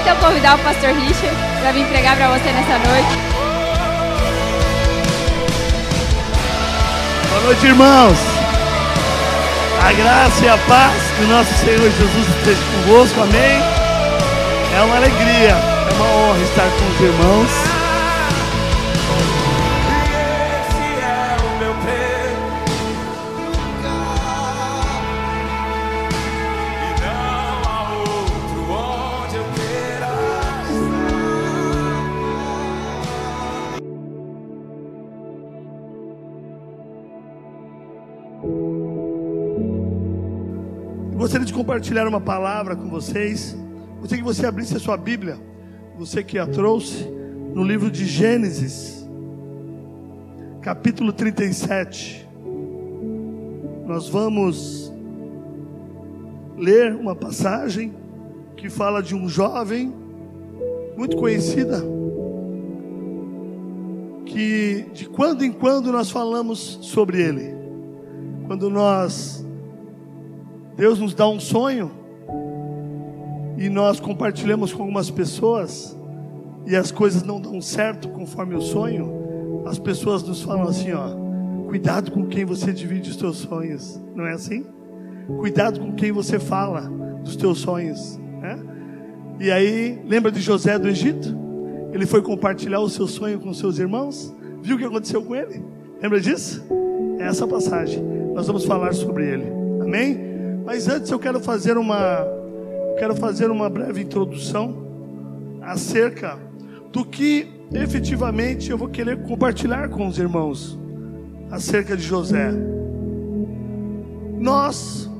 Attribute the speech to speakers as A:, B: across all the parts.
A: então convidar o pastor Richard para vir pregar para você nessa noite.
B: Boa noite, irmãos. A graça e a paz do nosso Senhor Jesus esteja convosco, amém? É uma alegria, é uma honra estar com os irmãos. Compartilhar uma palavra com vocês. Gostaria que você abrisse a sua Bíblia, você que a trouxe, no livro de Gênesis, capítulo 37. Nós vamos ler uma passagem que fala de um jovem muito conhecida, que de quando em quando nós falamos sobre ele. Quando nós Deus nos dá um sonho e nós compartilhamos com algumas pessoas e as coisas não dão certo conforme o sonho, as pessoas nos falam assim, ó, cuidado com quem você divide os teus sonhos, não é assim? Cuidado com quem você fala dos teus sonhos, né? E aí, lembra de José do Egito? Ele foi compartilhar o seu sonho com seus irmãos, viu o que aconteceu com ele? Lembra disso? É essa passagem. Nós vamos falar sobre ele. Amém? Mas antes eu quero fazer uma quero fazer uma breve introdução acerca do que efetivamente eu vou querer compartilhar com os irmãos acerca de José. Nós,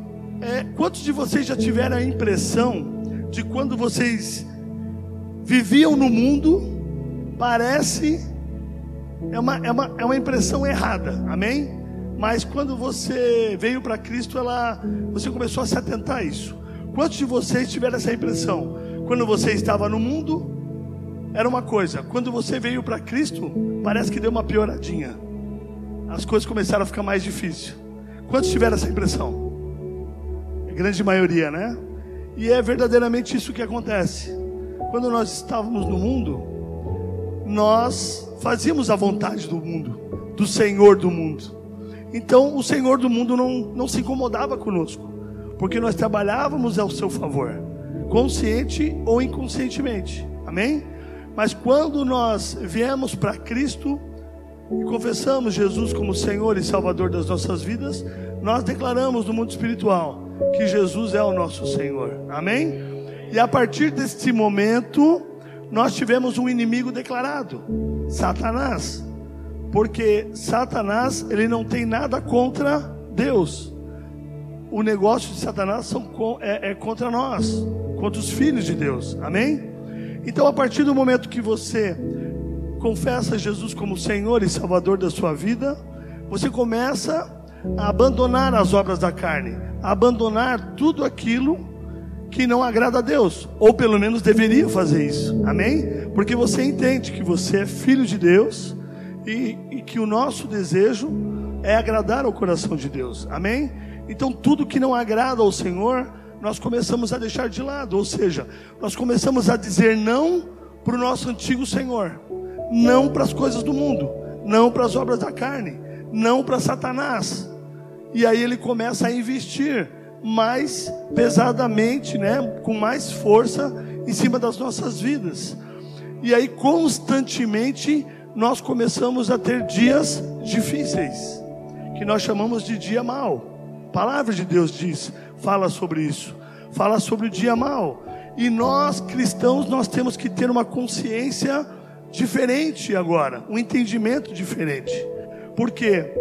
B: é, quantos de vocês já tiveram a impressão de quando vocês viviam no mundo, parece é uma, é uma, é uma impressão errada, amém? Mas quando você veio para Cristo, ela, você começou a se atentar a isso. Quantos de vocês tiveram essa impressão? Quando você estava no mundo, era uma coisa. Quando você veio para Cristo, parece que deu uma pioradinha. As coisas começaram a ficar mais difíceis. Quantos tiveram essa impressão? A grande maioria, né? E é verdadeiramente isso que acontece. Quando nós estávamos no mundo, nós fazíamos a vontade do mundo, do Senhor do mundo. Então o Senhor do mundo não, não se incomodava conosco, porque nós trabalhávamos ao seu favor, consciente ou inconscientemente. Amém? Mas quando nós viemos para Cristo e confessamos Jesus como Senhor e Salvador das nossas vidas, nós declaramos no mundo espiritual que Jesus é o nosso Senhor. Amém? E a partir deste momento, nós tivemos um inimigo declarado, Satanás. Porque Satanás, ele não tem nada contra Deus. O negócio de Satanás são, é, é contra nós, contra os filhos de Deus. Amém? Então, a partir do momento que você confessa Jesus como Senhor e Salvador da sua vida, você começa a abandonar as obras da carne, a abandonar tudo aquilo que não agrada a Deus, ou pelo menos deveria fazer isso, amém? Porque você entende que você é filho de Deus e, e que o nosso desejo é agradar ao coração de Deus. Amém? Então, tudo que não agrada ao Senhor, nós começamos a deixar de lado. Ou seja, nós começamos a dizer não para o nosso antigo Senhor, não para as coisas do mundo, não para as obras da carne, não para Satanás. E aí ele começa a investir mais pesadamente, né, com mais força em cima das nossas vidas. E aí constantemente nós começamos a ter dias difíceis, que nós chamamos de dia mal. A palavra de Deus diz, fala sobre isso, fala sobre o dia mal. E nós cristãos nós temos que ter uma consciência diferente agora, um entendimento diferente. Por quê?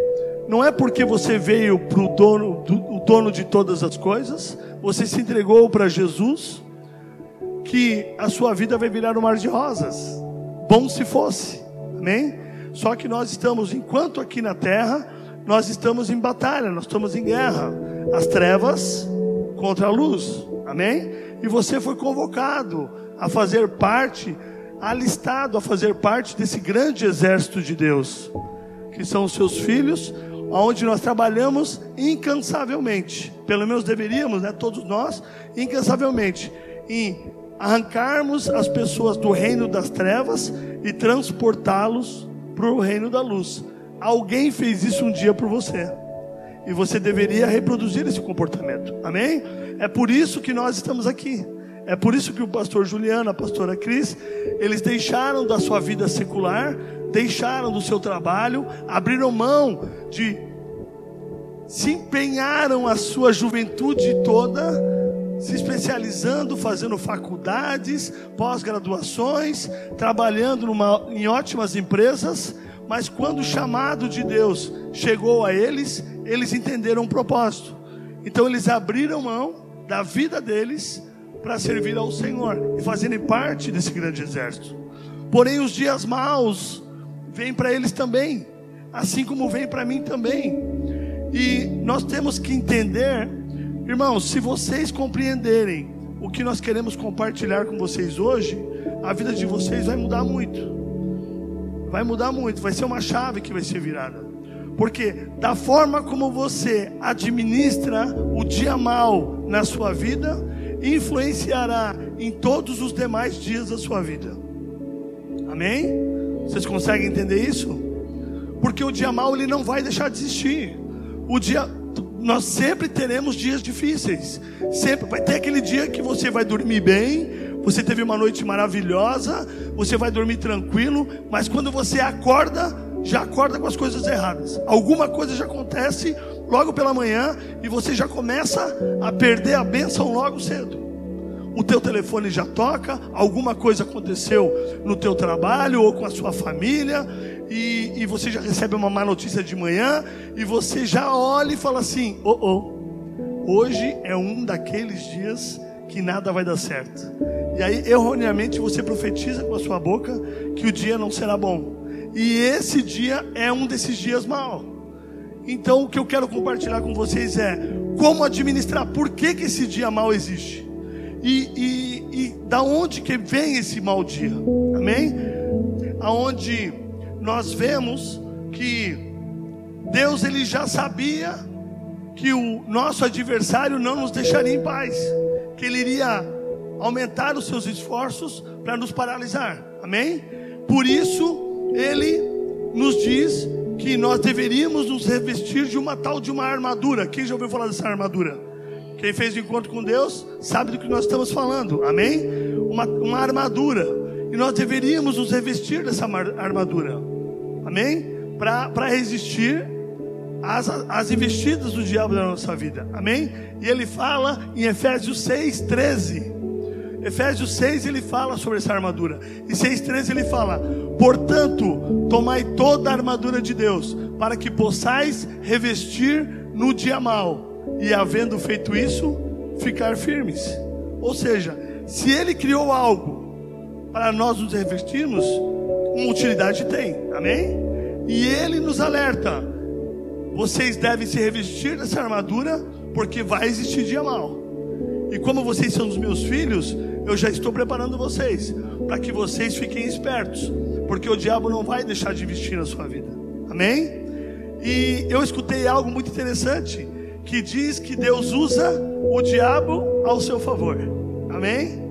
B: Não é porque você veio para o dono, do, dono de todas as coisas, você se entregou para Jesus, que a sua vida vai virar um mar de rosas. Bom se fosse. Amém? Só que nós estamos, enquanto aqui na terra, nós estamos em batalha, nós estamos em guerra. As trevas contra a luz. Amém? E você foi convocado a fazer parte, alistado a fazer parte desse grande exército de Deus, que são os seus filhos, onde nós trabalhamos incansavelmente. Pelo menos deveríamos, né, todos nós, incansavelmente, em arrancarmos as pessoas do reino das trevas e transportá-los para o reino da luz. Alguém fez isso um dia por você. E você deveria reproduzir esse comportamento. Amém? É por isso que nós estamos aqui. É por isso que o pastor Juliano, a pastora Cris, eles deixaram da sua vida secular, deixaram do seu trabalho, abriram mão de se empenharam a sua juventude toda se especializando, fazendo faculdades, pós-graduações, trabalhando numa, em ótimas empresas, mas quando o chamado de Deus chegou a eles, eles entenderam o propósito. Então eles abriram mão da vida deles para servir ao Senhor e fazerem parte desse grande exército. Porém, os dias maus vêm para eles também, assim como vem para mim também. E nós temos que entender, irmãos, se vocês compreenderem o que nós queremos compartilhar com vocês hoje, a vida de vocês vai mudar muito. Vai mudar muito, vai ser uma chave que vai ser virada. Porque da forma como você administra o dia mal na sua vida, influenciará em todos os demais dias da sua vida. Amém? Vocês conseguem entender isso? Porque o dia mal ele não vai deixar de existir. O dia nós sempre teremos dias difíceis. Sempre vai ter aquele dia que você vai dormir bem, você teve uma noite maravilhosa, você vai dormir tranquilo, mas quando você acorda, já acorda com as coisas erradas. Alguma coisa já acontece logo pela manhã e você já começa a perder a bênção logo cedo. O teu telefone já toca, alguma coisa aconteceu no teu trabalho ou com a sua família e, e você já recebe uma má notícia de manhã e você já olha e fala assim: oh, oh, hoje é um daqueles dias que nada vai dar certo. E aí, erroneamente, você profetiza com a sua boca que o dia não será bom. E esse dia é um desses dias mal. Então, o que eu quero compartilhar com vocês é como administrar, por que, que esse dia mal existe? E, e, e da onde que vem esse mau dia? Amém? Aonde nós vemos que Deus ele já sabia que o nosso adversário não nos deixaria em paz, que ele iria aumentar os seus esforços para nos paralisar. Amém? Por isso ele nos diz que nós deveríamos nos revestir de uma tal de uma armadura. Quem já ouviu falar dessa armadura? Quem fez o encontro com Deus sabe do que nós estamos falando, amém? Uma, uma armadura, e nós deveríamos nos revestir dessa armadura, amém? Para resistir às, às investidas do diabo na nossa vida, amém? E ele fala em Efésios 6, 13. Efésios 6 ele fala sobre essa armadura. E 6,13 ele fala: Portanto, tomai toda a armadura de Deus, para que possais revestir no dia mal, e havendo feito isso, ficar firmes. Ou seja, se ele criou algo para nós nos revestirmos, uma utilidade tem, amém? E ele nos alerta: vocês devem se revestir dessa armadura, porque vai existir dia mal. E como vocês são os meus filhos, eu já estou preparando vocês para que vocês fiquem espertos, porque o diabo não vai deixar de investir na sua vida. Amém? E eu escutei algo muito interessante que diz que Deus usa o diabo ao seu favor. Amém?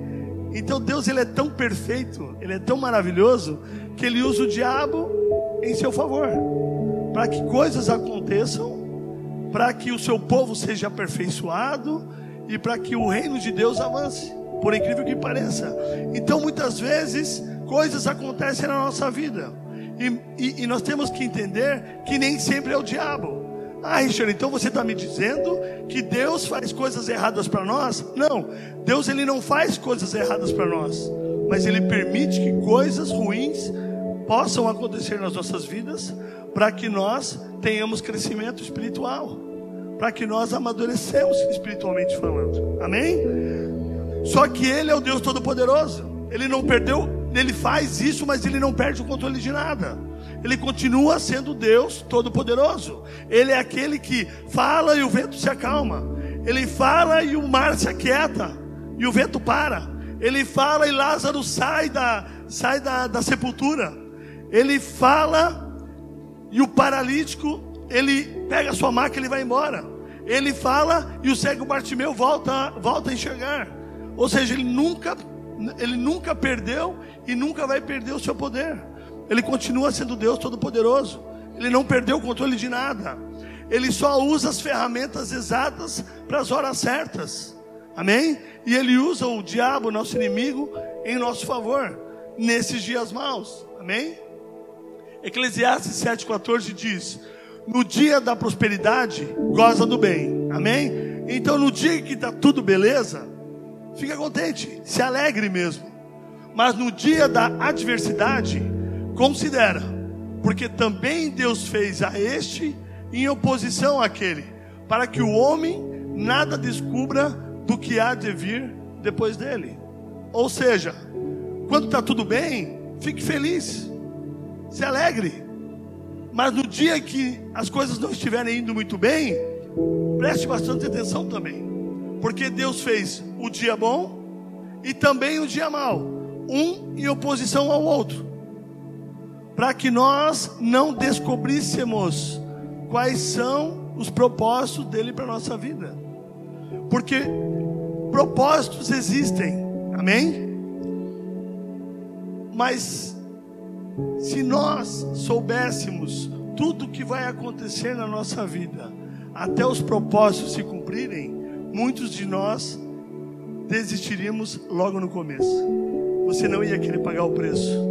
B: Então Deus ele é tão perfeito, ele é tão maravilhoso que ele usa o diabo em seu favor, para que coisas aconteçam, para que o seu povo seja aperfeiçoado e para que o reino de Deus avance por incrível que pareça. Então, muitas vezes, coisas acontecem na nossa vida, e, e, e nós temos que entender que nem sempre é o diabo. Ah, Richard, então você está me dizendo que Deus faz coisas erradas para nós? Não, Deus ele não faz coisas erradas para nós, mas Ele permite que coisas ruins possam acontecer nas nossas vidas para que nós tenhamos crescimento espiritual, para que nós amadurecemos espiritualmente falando. Amém? Só que Ele é o Deus Todo-Poderoso. Ele não perdeu, ele faz isso, mas ele não perde o controle de nada. Ele continua sendo Deus Todo-Poderoso. Ele é aquele que fala e o vento se acalma. Ele fala e o mar se aquieta e o vento para. Ele fala e Lázaro sai da, sai da, da sepultura. Ele fala e o paralítico ele pega a sua maca e ele vai embora. Ele fala e o cego Bartimeu volta, volta a enxergar. Ou seja, ele nunca Ele nunca perdeu e nunca vai perder o seu poder. Ele continua sendo Deus Todo-Poderoso. Ele não perdeu o controle de nada. Ele só usa as ferramentas exatas para as horas certas. Amém? E ele usa o diabo, nosso inimigo, em nosso favor nesses dias maus. Amém? Eclesiastes 7,14 diz: No dia da prosperidade, goza do bem. Amém? Então, no dia que está tudo beleza, fica contente, se alegre mesmo. Mas no dia da adversidade, considera, porque também Deus fez a este em oposição àquele, para que o homem nada descubra do que há de vir depois dele. Ou seja, quando está tudo bem, fique feliz, se alegre. Mas no dia que as coisas não estiverem indo muito bem, preste bastante atenção também. Porque Deus fez o dia bom e também o dia mau, um em oposição ao outro, para que nós não descobríssemos quais são os propósitos dele para a nossa vida. Porque propósitos existem, amém? Mas se nós soubéssemos tudo o que vai acontecer na nossa vida, até os propósitos se cumprirem, muitos de nós desistiríamos logo no começo. Você não ia querer pagar o preço.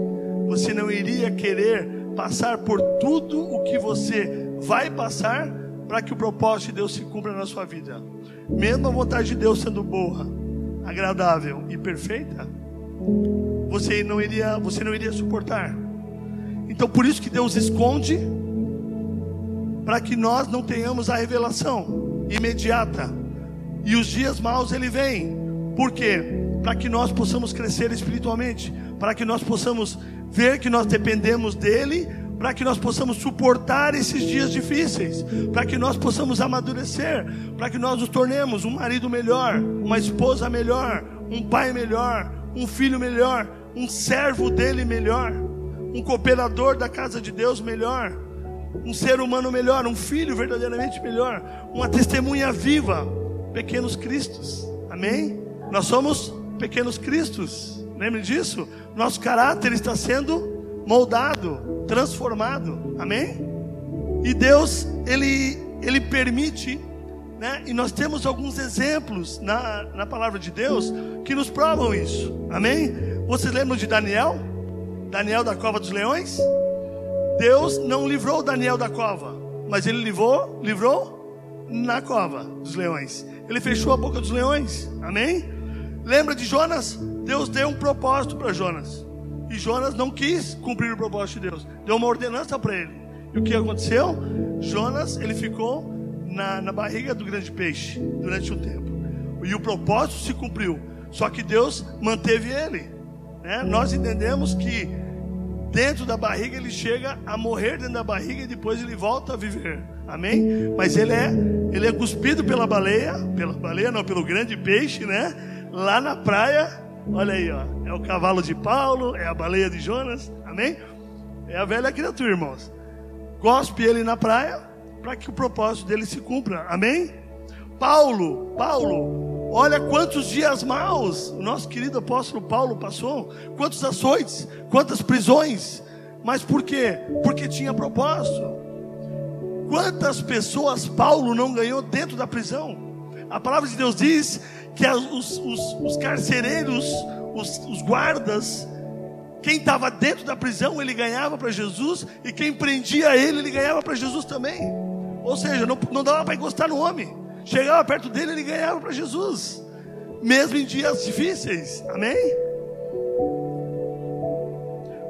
B: Você não iria querer passar por tudo o que você vai passar para que o propósito de Deus se cumpra na sua vida. Mesmo a vontade de Deus sendo boa, agradável e perfeita, você não iria, você não iria suportar. Então por isso que Deus esconde para que nós não tenhamos a revelação imediata. E os dias maus ele vem. Por quê? Para que nós possamos crescer espiritualmente, para que nós possamos ver que nós dependemos dele para que nós possamos suportar esses dias difíceis, para que nós possamos amadurecer, para que nós nos tornemos um marido melhor, uma esposa melhor, um pai melhor, um filho melhor, um servo dele melhor, um cooperador da casa de Deus melhor, um ser humano melhor, um filho verdadeiramente melhor, uma testemunha viva, pequenos cristos. Amém? Nós somos pequenos cristos. Lembre disso? Nosso caráter está sendo moldado, transformado. Amém? E Deus, ele, ele permite, né? E nós temos alguns exemplos na, na palavra de Deus que nos provam isso. Amém? Vocês lembram de Daniel? Daniel da cova dos leões? Deus não livrou Daniel da cova, mas ele livrou, livrou na cova dos leões. Ele fechou a boca dos leões. Amém? Lembra de Jonas? Deus deu um propósito para Jonas. E Jonas não quis cumprir o propósito de Deus. Deu uma ordenança para ele. E o que aconteceu? Jonas, ele ficou na, na barriga do grande peixe durante um tempo. E o propósito se cumpriu. Só que Deus manteve ele. Né? Nós entendemos que dentro da barriga ele chega a morrer dentro da barriga e depois ele volta a viver. Amém? Mas ele é, ele é cuspido pela baleia, pela baleia não, pelo grande peixe, né? Lá na praia Olha aí, ó. É o cavalo de Paulo, é a baleia de Jonas. Amém? É a velha criatura, irmãos. Gospe ele na praia para que o propósito dele se cumpra. Amém? Paulo, Paulo, olha quantos dias maus o nosso querido apóstolo Paulo passou, quantos açoites, quantas prisões. Mas por quê? Porque tinha propósito. Quantas pessoas Paulo não ganhou dentro da prisão? A palavra de Deus diz que os, os, os carcereiros, os, os guardas, quem estava dentro da prisão, ele ganhava para Jesus, e quem prendia ele, ele ganhava para Jesus também. Ou seja, não, não dava para encostar no homem, chegava perto dele, ele ganhava para Jesus, mesmo em dias difíceis, amém?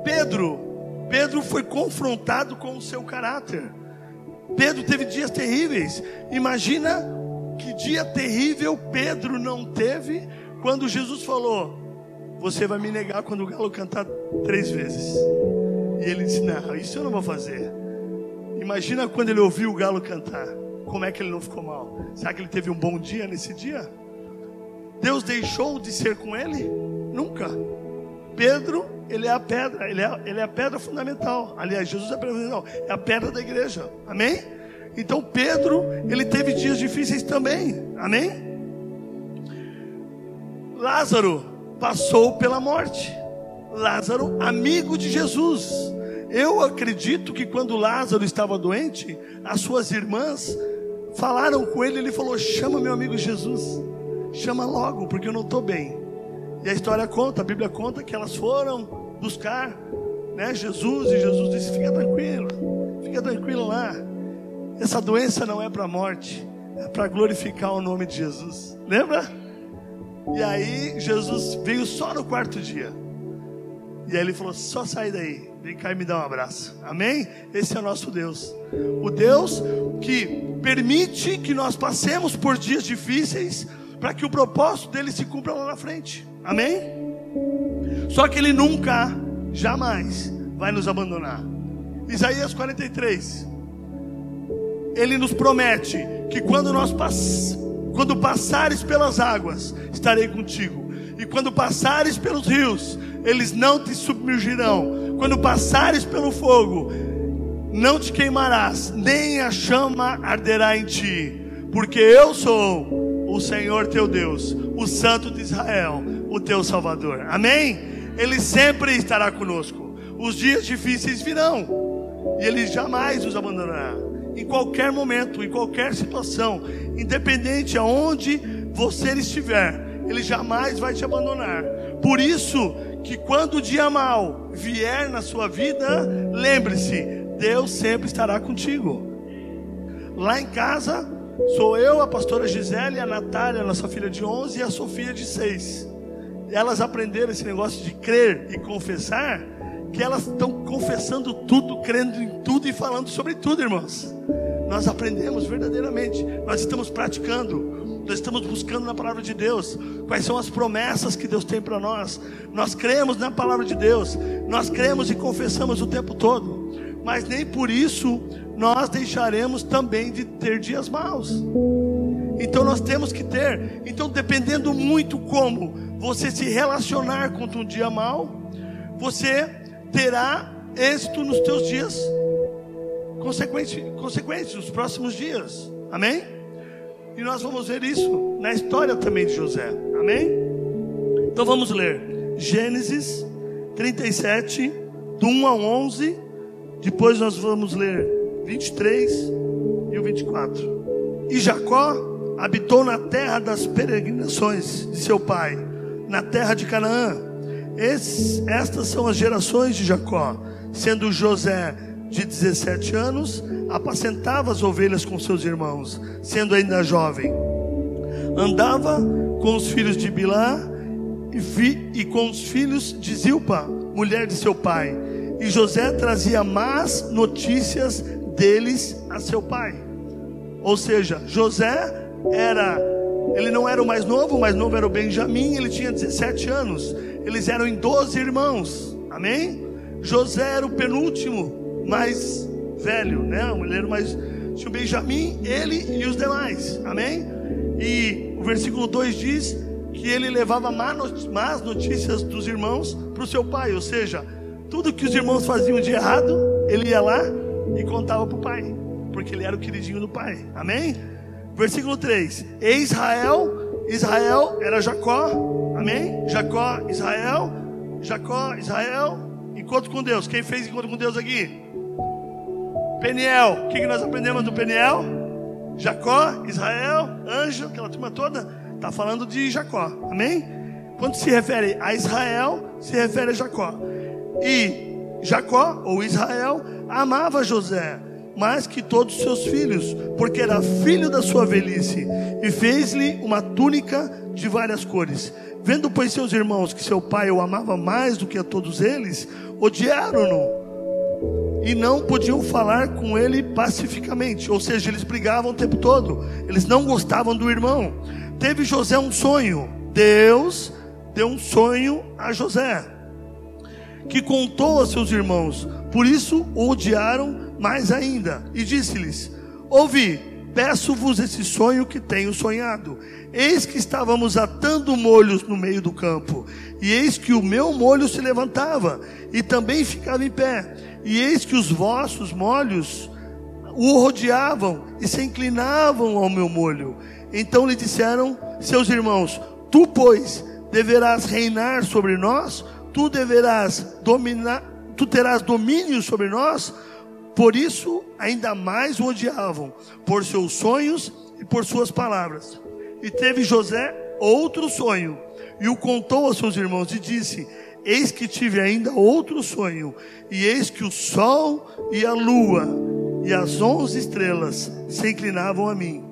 B: Pedro, Pedro foi confrontado com o seu caráter. Pedro teve dias terríveis. Imagina que dia terrível Pedro não teve quando Jesus falou: Você vai me negar quando o galo cantar três vezes. E ele disse: Não, isso eu não vou fazer. Imagina quando ele ouviu o galo cantar. Como é que ele não ficou mal? Será que ele teve um bom dia nesse dia? Deus deixou de ser com ele? Nunca. Pedro, ele é a pedra, ele é, ele é a pedra fundamental. Aliás, Jesus é a pedra fundamental, é a pedra da igreja. Amém? Então Pedro, ele teve dias difíceis também. Amém? Lázaro, passou pela morte. Lázaro, amigo de Jesus. Eu acredito que quando Lázaro estava doente, as suas irmãs falaram com ele, ele falou: "Chama meu amigo Jesus. Chama logo, porque eu não estou bem". E a história conta, a Bíblia conta que elas foram buscar, né, Jesus e Jesus disse: "Fica tranquilo. Fica tranquilo lá. Essa doença não é para a morte, é para glorificar o nome de Jesus". Lembra? E aí Jesus veio só no quarto dia. E aí ele falou: só sai daí, vem cá e me dá um abraço. Amém? Esse é o nosso Deus. O Deus que permite que nós passemos por dias difíceis para que o propósito dele se cumpra lá na frente. Amém? Só que ele nunca, jamais vai nos abandonar. Isaías 43. Ele nos promete que quando nós passamos quando passares pelas águas, estarei contigo. E quando passares pelos rios, eles não te submergirão. Quando passares pelo fogo, não te queimarás, nem a chama arderá em ti. Porque eu sou o Senhor teu Deus, o Santo de Israel, o teu Salvador. Amém? Ele sempre estará conosco. Os dias difíceis virão, e Ele jamais nos abandonará em qualquer momento, em qualquer situação, independente aonde você estiver, Ele jamais vai te abandonar. Por isso que quando o dia mal vier na sua vida, lembre-se, Deus sempre estará contigo. Lá em casa, sou eu, a pastora Gisele, a Natália, nossa filha de 11 e a Sofia de 6. Elas aprenderam esse negócio de crer e confessar que elas estão confessando tudo, crendo em tudo e falando sobre tudo, irmãos. Nós aprendemos verdadeiramente, nós estamos praticando, nós estamos buscando na palavra de Deus quais são as promessas que Deus tem para nós. Nós cremos na palavra de Deus, nós cremos e confessamos o tempo todo, mas nem por isso nós deixaremos também de ter dias maus. Então nós temos que ter, então dependendo muito como você se relacionar com um dia mal, você terá êxito nos teus dias consequentes nos próximos dias. Amém? E nós vamos ver isso na história também de José. Amém? Então vamos ler Gênesis 37, do 1 ao 11. Depois nós vamos ler 23 e o 24. E Jacó habitou na terra das peregrinações de seu pai, na terra de Canaã estas são as gerações de Jacó, sendo José de 17 anos, apacentava as ovelhas com seus irmãos, sendo ainda jovem. Andava com os filhos de Bilá e, fi, e com os filhos de Zilpa, mulher de seu pai. E José trazia más notícias deles a seu pai. Ou seja, José era, ele não era o mais novo, o mais novo era o Benjamim, ele tinha 17 anos eles eram em 12 irmãos, amém? José era o penúltimo, mais velho, né? Ele era mais. Tinha o Benjamim, ele e os demais, amém? E o versículo 2 diz que ele levava más notícias dos irmãos para o seu pai, ou seja, tudo que os irmãos faziam de errado, ele ia lá e contava para o pai, porque ele era o queridinho do pai, amém? Versículo 3: E Israel, Israel era Jacó, Amém? Jacó, Israel. Jacó, Israel. Encontro com Deus. Quem fez encontro com Deus aqui? Peniel. O que, nós aprendemos do Peniel? Jacó, Israel, anjo, aquela turma toda. Está falando de Jacó. Amém? Quando se refere a Israel, se refere a Jacó. E Jacó, ou Israel, amava José mais que todos os seus filhos, porque era filho da sua velhice, e fez-lhe uma túnica de várias cores. Vendo, pois, seus irmãos que seu pai o amava mais do que a todos eles, odiaram-no e não podiam falar com ele pacificamente, ou seja, eles brigavam o tempo todo, eles não gostavam do irmão. Teve José um sonho, Deus deu um sonho a José, que contou a seus irmãos, por isso o odiaram mais ainda, e disse-lhes: Ouvi, peço-vos esse sonho que tenho sonhado. Eis que estávamos atando molhos no meio do campo, e eis que o meu molho se levantava e também ficava em pé, e eis que os vossos molhos o rodeavam e se inclinavam ao meu molho. Então lhe disseram seus irmãos: Tu, pois, deverás reinar sobre nós, tu deverás dominar, tu terás domínio sobre nós. Por isso, ainda mais o odiavam, por seus sonhos e por suas palavras. E teve José outro sonho, e o contou aos seus irmãos, e disse: Eis que tive ainda outro sonho, e eis que o sol e a lua e as onze estrelas se inclinavam a mim.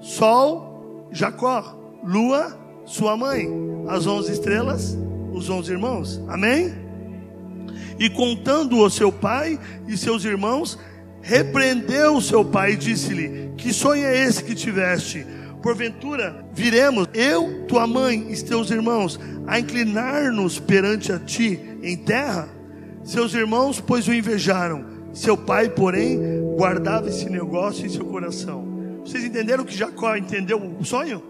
B: Sol, Jacó, lua, sua mãe, as onze estrelas, os onze irmãos. Amém? E contando o seu pai e seus irmãos, repreendeu o seu pai e disse-lhe: Que sonho é esse que tiveste? Porventura viremos, eu, tua mãe e teus irmãos, a inclinar-nos perante a ti em terra? Seus irmãos, pois o invejaram. Seu pai, porém, guardava esse negócio em seu coração. Vocês entenderam que Jacó entendeu o sonho?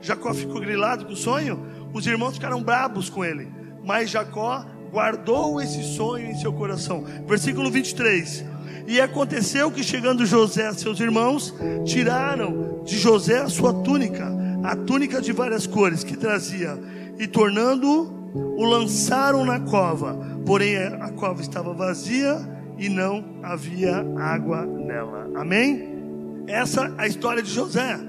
B: Jacó ficou grilado com o sonho? Os irmãos ficaram brabos com ele. Mas Jacó guardou esse sonho em seu coração. Versículo 23. E aconteceu que chegando José a seus irmãos, tiraram de José a sua túnica, a túnica de várias cores que trazia, e tornando o lançaram na cova. Porém a cova estava vazia e não havia água nela. Amém? Essa é a história de José.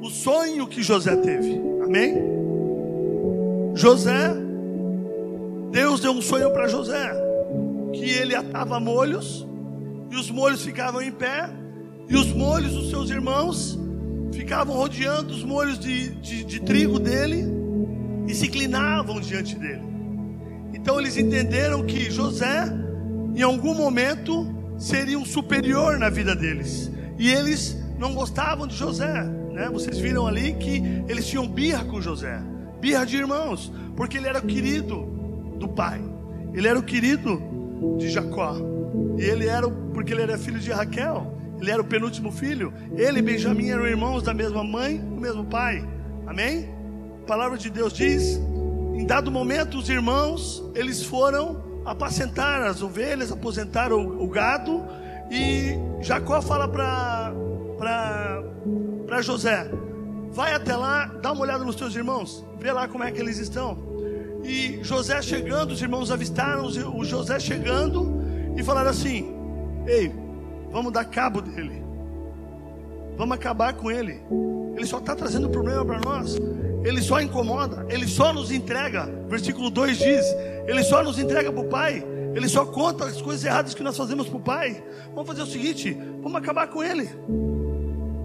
B: O sonho que José teve. Amém? José, Deus deu um sonho para José, que ele atava molhos e os molhos ficavam em pé, e os molhos dos seus irmãos ficavam rodeando os molhos de, de, de trigo dele e se inclinavam diante dele. Então eles entenderam que José, em algum momento, seria um superior na vida deles, e eles não gostavam de José, né? Vocês viram ali que eles tinham birra com José, birra de irmãos, porque ele era querido do pai, ele era o querido de Jacó. E ele era, porque ele era filho de Raquel, ele era o penúltimo filho. Ele e Benjamim eram irmãos da mesma mãe, do mesmo pai. Amém? A palavra de Deus diz: em dado momento, os irmãos, eles foram apacentar as ovelhas, aposentar o, o gado. E Jacó fala para José: Vai até lá, dá uma olhada nos teus irmãos, vê lá como é que eles estão. E José chegando, os irmãos avistaram o José chegando e falaram assim: Ei, vamos dar cabo dele, vamos acabar com ele. Ele só está trazendo problema para nós, ele só incomoda, ele só nos entrega. Versículo 2 diz: Ele só nos entrega para o Pai, ele só conta as coisas erradas que nós fazemos para o Pai. Vamos fazer o seguinte: vamos acabar com ele.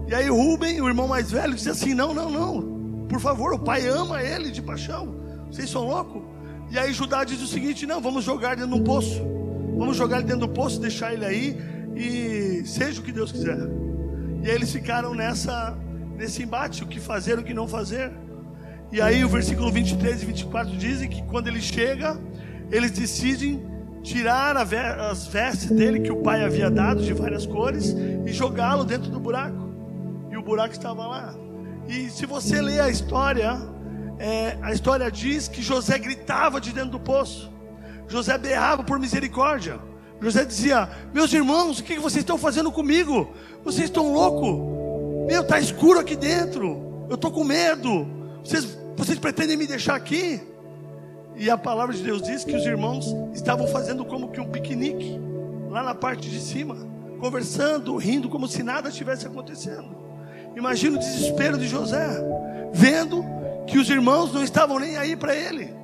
B: E aí Rubem, o irmão mais velho, disse assim: Não, não, não, por favor, o pai ama ele de paixão. Vocês são loucos? E aí Judá diz o seguinte: Não, vamos jogar dentro de um poço. Vamos jogar ele dentro do poço, deixar ele aí e seja o que Deus quiser. E aí eles ficaram nessa nesse embate, o que fazer, o que não fazer. E aí o versículo 23 e 24 dizem que quando ele chega, eles decidem tirar as vestes dele que o pai havia dado de várias cores e jogá-lo dentro do buraco. E o buraco estava lá. E se você ler a história, é, a história diz que José gritava de dentro do poço. José berrava por misericórdia. José dizia: Meus irmãos, o que vocês estão fazendo comigo? Vocês estão loucos? Meu, está escuro aqui dentro. Eu estou com medo. Vocês, vocês pretendem me deixar aqui? E a palavra de Deus diz que os irmãos estavam fazendo como que um piquenique, lá na parte de cima, conversando, rindo, como se nada estivesse acontecendo. Imagina o desespero de José, vendo que os irmãos não estavam nem aí para ele.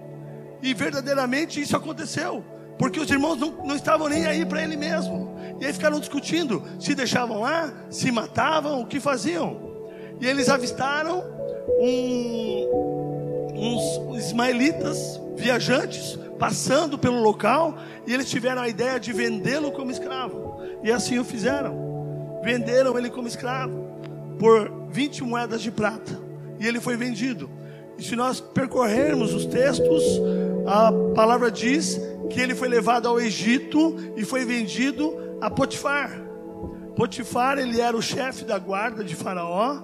B: E verdadeiramente isso aconteceu. Porque os irmãos não, não estavam nem aí para ele mesmo. E aí ficaram discutindo se deixavam lá, se matavam, o que faziam. E eles avistaram um, uns ismaelitas viajantes passando pelo local e eles tiveram a ideia de vendê-lo como escravo. E assim o fizeram. Venderam ele como escravo por 20 moedas de prata. E ele foi vendido. E se nós percorrermos os textos, a palavra diz que ele foi levado ao Egito e foi vendido a Potifar. Potifar, ele era o chefe da guarda de Faraó,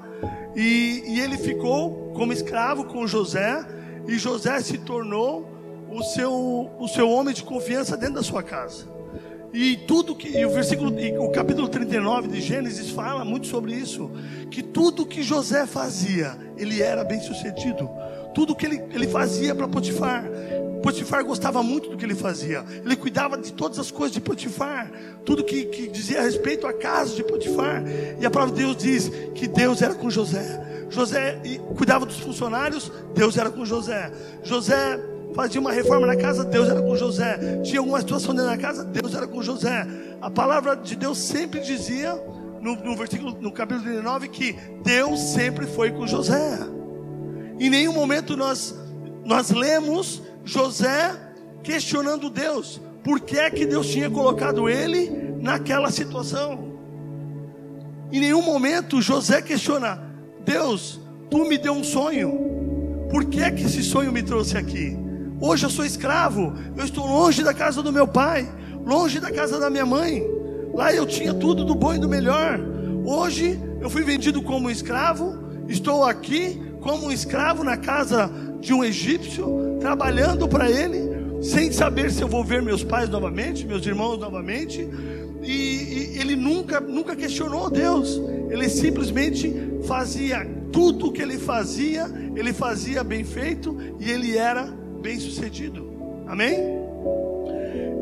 B: e, e ele ficou como escravo com José, e José se tornou o seu, o seu homem de confiança dentro da sua casa. E tudo que e o versículo, o capítulo 39 de Gênesis fala muito sobre isso, que tudo que José fazia, ele era bem-sucedido tudo que ele, ele fazia para Potifar. Potifar gostava muito do que ele fazia. Ele cuidava de todas as coisas de Potifar, tudo que, que dizia a respeito à casa de Potifar. E a palavra de Deus diz que Deus era com José. José cuidava dos funcionários, Deus era com José. José fazia uma reforma na casa, Deus era com José. Tinha alguma situação dentro da casa, Deus era com José. A palavra de Deus sempre dizia, no, no versículo, no capítulo 39, que Deus sempre foi com José. Em nenhum momento nós, nós lemos José questionando Deus. Por que é que Deus tinha colocado ele naquela situação? Em nenhum momento José questiona: Deus, tu me deu um sonho. Por que é que esse sonho me trouxe aqui? Hoje eu sou escravo, eu estou longe da casa do meu pai, longe da casa da minha mãe. Lá eu tinha tudo do bom e do melhor. Hoje eu fui vendido como escravo, estou aqui como um escravo na casa de um egípcio, trabalhando para ele, sem saber se eu vou ver meus pais novamente, meus irmãos novamente. E, e ele nunca, nunca questionou Deus. Ele simplesmente fazia tudo o que ele fazia, ele fazia bem feito e ele era bem sucedido. Amém?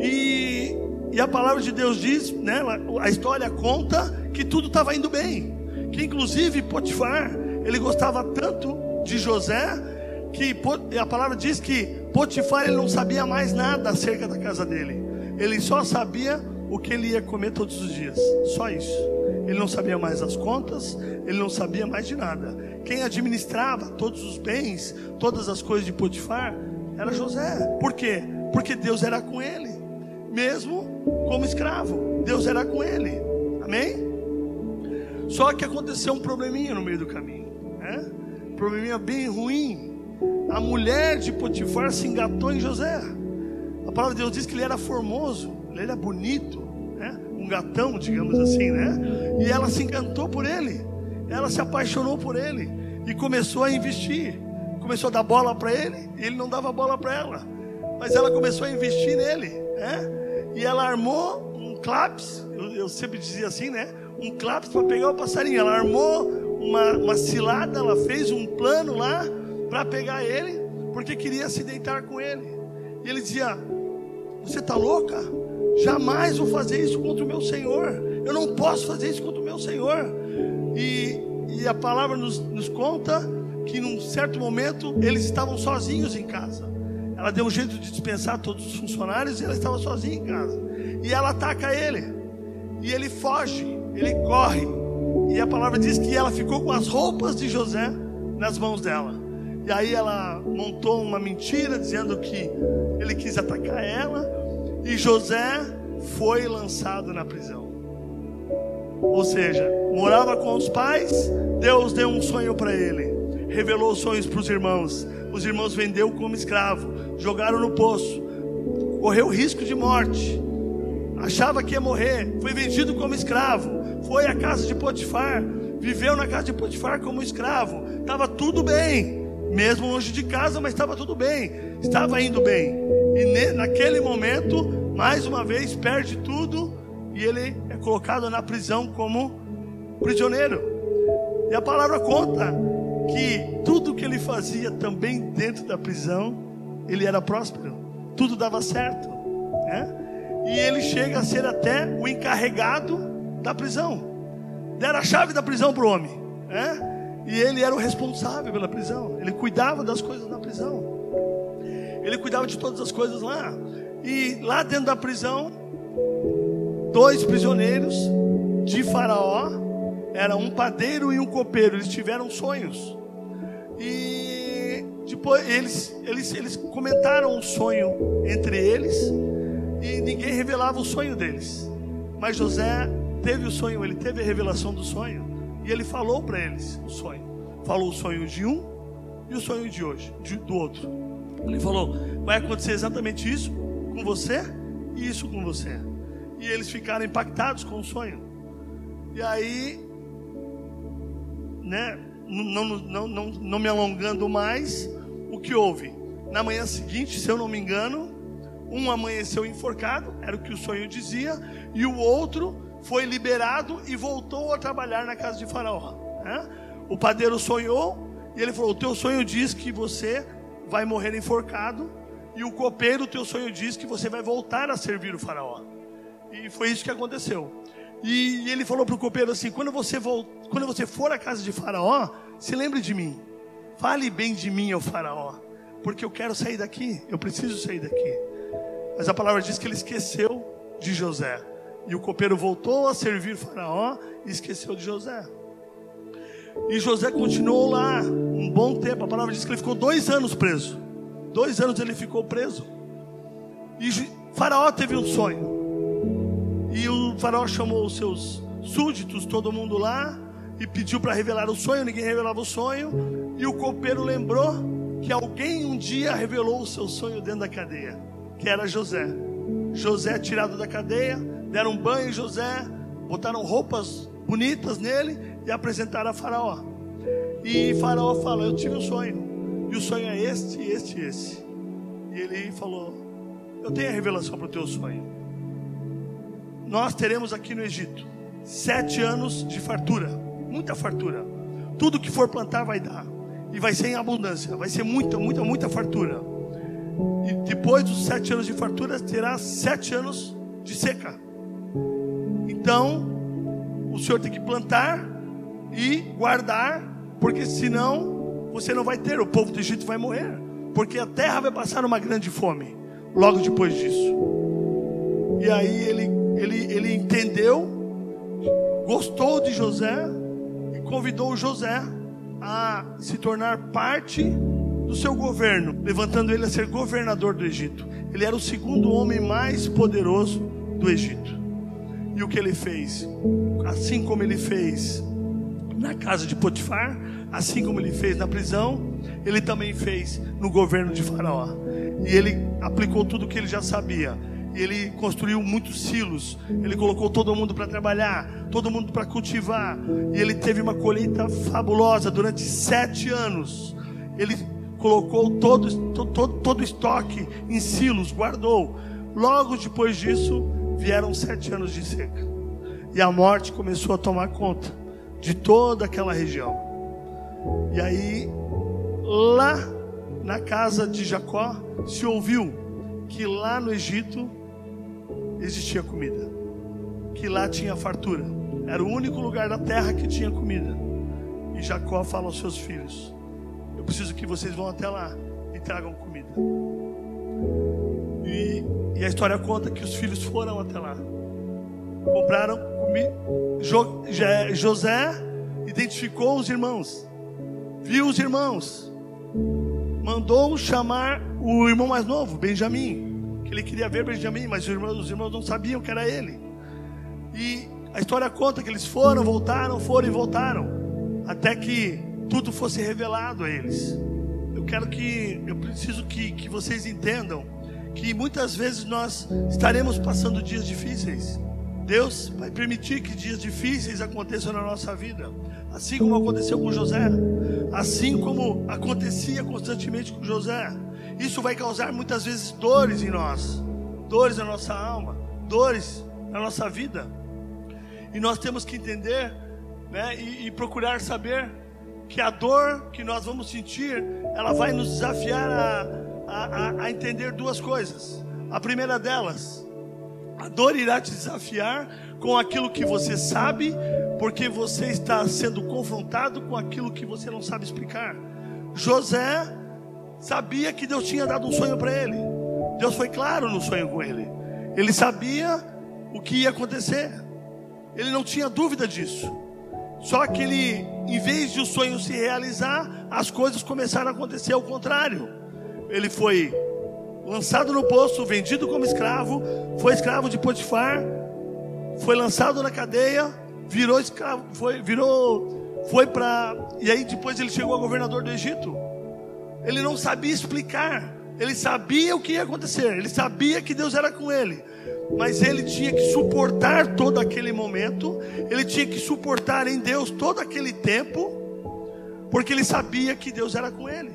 B: E, e a palavra de Deus diz, né, a história conta que tudo estava indo bem. Que inclusive Potifar, ele gostava tanto de José, que a palavra diz que Potifar ele não sabia mais nada acerca da casa dele. Ele só sabia o que ele ia comer todos os dias. Só isso. Ele não sabia mais as contas, ele não sabia mais de nada. Quem administrava todos os bens, todas as coisas de Potifar, era José. Por quê? Porque Deus era com ele, mesmo como escravo. Deus era com ele. Amém? Só que aconteceu um probleminha no meio do caminho, né? Um probleminha bem ruim. A mulher de Potifar se engatou em José. A palavra de Deus diz que ele era formoso, ele era bonito, né? um gatão, digamos assim, né? E ela se encantou por ele, ela se apaixonou por ele e começou a investir começou a dar bola para ele, e ele não dava bola para ela. Mas ela começou a investir nele, né? E ela armou um claps, eu, eu sempre dizia assim, né? Um claps para pegar o passarinho. Ela armou uma, uma cilada, ela fez um plano lá para pegar ele, porque queria se deitar com ele. E ele dizia: Você está louca? Jamais vou fazer isso contra o meu Senhor. Eu não posso fazer isso contra o meu Senhor. E, e a palavra nos, nos conta que num certo momento eles estavam sozinhos em casa. Ela deu um jeito de dispensar todos os funcionários e ela estava sozinha em casa. E ela ataca ele. E ele foge, ele corre. E a palavra diz que ela ficou com as roupas de José nas mãos dela. E aí ela montou uma mentira dizendo que ele quis atacar ela. E José foi lançado na prisão. Ou seja, morava com os pais, Deus deu um sonho para ele revelou sonhos para os irmãos. Os irmãos vendeu como escravo, jogaram no poço, correu risco de morte, achava que ia morrer, foi vendido como escravo, foi à casa de Potifar, viveu na casa de Potifar como escravo, estava tudo bem, mesmo longe de casa, mas estava tudo bem, estava indo bem. E naquele momento, mais uma vez, perde tudo e ele é colocado na prisão como prisioneiro. E a palavra conta que tudo que ele fazia também dentro da prisão, ele era próspero, tudo dava certo, né? E ele chega a ser até o encarregado da prisão. Deram a chave da prisão para o homem, né? E ele era o responsável pela prisão. Ele cuidava das coisas na prisão. Ele cuidava de todas as coisas lá. E lá dentro da prisão, dois prisioneiros de Faraó era um padeiro e um copeiro, eles tiveram sonhos. E depois eles, eles, eles comentaram o sonho entre eles e ninguém revelava o sonho deles. Mas José teve o sonho, ele teve a revelação do sonho e ele falou para eles o sonho. Falou o sonho de um e o sonho de hoje, de, do outro. Ele falou: vai acontecer exatamente isso com você e isso com você. E eles ficaram impactados com o sonho. E aí né, não, não, não, não me alongando mais, o que houve? Na manhã seguinte, se eu não me engano, um amanheceu enforcado, era o que o sonho dizia, e o outro foi liberado e voltou a trabalhar na casa de Faraó. Né? O padeiro sonhou E ele falou: O teu sonho diz que você vai morrer enforcado, e o copeiro, o teu sonho diz que você vai voltar a servir o Faraó. E foi isso que aconteceu. E ele falou para o copeiro assim: quando você, quando você for à casa de Faraó, se lembre de mim. Fale bem de mim ao Faraó, porque eu quero sair daqui, eu preciso sair daqui. Mas a palavra diz que ele esqueceu de José. E o copeiro voltou a servir Faraó e esqueceu de José. E José continuou lá um bom tempo. A palavra diz que ele ficou dois anos preso. Dois anos ele ficou preso. E Faraó teve um sonho. E o Faraó chamou os seus súditos, todo mundo lá, e pediu para revelar o sonho. Ninguém revelava o sonho. E o copeiro lembrou que alguém um dia revelou o seu sonho dentro da cadeia, que era José. José tirado da cadeia, deram um banho em José, botaram roupas bonitas nele e apresentaram a Faraó. E Faraó fala: Eu tive um sonho, e o sonho é este, este e esse. E ele falou: Eu tenho a revelação para o teu sonho. Nós teremos aqui no Egito sete anos de fartura, muita fartura. Tudo que for plantar vai dar, e vai ser em abundância, vai ser muita, muita, muita fartura. E depois dos sete anos de fartura, terá sete anos de seca. Então, o Senhor tem que plantar e guardar, porque senão você não vai ter, o povo do Egito vai morrer, porque a terra vai passar uma grande fome logo depois disso. E aí ele, ele, ele entendeu, gostou de José e convidou José a se tornar parte do seu governo, levantando ele a ser governador do Egito. Ele era o segundo homem mais poderoso do Egito. E o que ele fez? Assim como ele fez na casa de Potifar, assim como ele fez na prisão, ele também fez no governo de Faraó. E ele aplicou tudo o que ele já sabia. E ele construiu muitos silos. Ele colocou todo mundo para trabalhar, todo mundo para cultivar. E ele teve uma colheita fabulosa durante sete anos. Ele colocou todo, todo, todo o estoque em silos, guardou. Logo depois disso, vieram sete anos de seca. E a morte começou a tomar conta de toda aquela região. E aí, lá na casa de Jacó, se ouviu que lá no Egito existia comida, que lá tinha fartura, era o único lugar da terra que tinha comida. E Jacó fala aos seus filhos: Eu preciso que vocês vão até lá e tragam comida. E, e a história conta que os filhos foram até lá, compraram José identificou os irmãos, viu os irmãos, mandou chamar o irmão mais novo, Benjamim, que ele queria ver Benjamim, mas os irmãos, os irmãos não sabiam que era ele. E a história conta que eles foram, voltaram, foram e voltaram, até que tudo fosse revelado a eles. Eu quero que, eu preciso que, que vocês entendam que muitas vezes nós estaremos passando dias difíceis. Deus vai permitir que dias difíceis aconteçam na nossa vida, assim como aconteceu com José, assim como acontecia constantemente com José. Isso vai causar muitas vezes dores em nós, dores na nossa alma, dores na nossa vida. E nós temos que entender né, e, e procurar saber que a dor que nós vamos sentir, ela vai nos desafiar a, a, a entender duas coisas. A primeira delas, a dor irá te desafiar com aquilo que você sabe, porque você está sendo confrontado com aquilo que você não sabe explicar. José sabia que Deus tinha dado um sonho para ele. Deus foi claro no sonho com ele. Ele sabia o que ia acontecer. Ele não tinha dúvida disso. Só que ele, em vez de o sonho se realizar, as coisas começaram a acontecer ao contrário. Ele foi lançado no poço, vendido como escravo, foi escravo de Potifar, foi lançado na cadeia, virou escravo, foi, virou, foi para, e aí depois ele chegou a governador do Egito. Ele não sabia explicar, ele sabia o que ia acontecer, ele sabia que Deus era com ele, mas ele tinha que suportar todo aquele momento, ele tinha que suportar em Deus todo aquele tempo, porque ele sabia que Deus era com ele.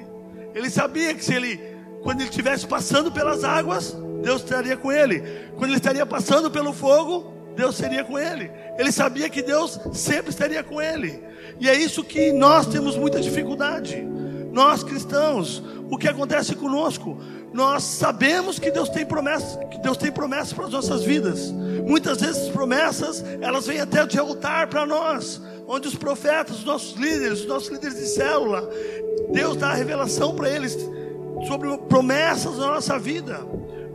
B: Ele sabia que se ele quando ele estivesse passando pelas águas, Deus estaria com ele. Quando ele estaria passando pelo fogo, Deus seria com ele. Ele sabia que Deus sempre estaria com ele. E é isso que nós temos muita dificuldade. Nós cristãos, o que acontece conosco? Nós sabemos que Deus tem promessas, que Deus tem promessas para as nossas vidas. Muitas vezes promessas, elas vêm até de altar para nós, onde os profetas, os nossos líderes, os nossos líderes de célula, Deus dá a revelação para eles sobre promessas na nossa vida.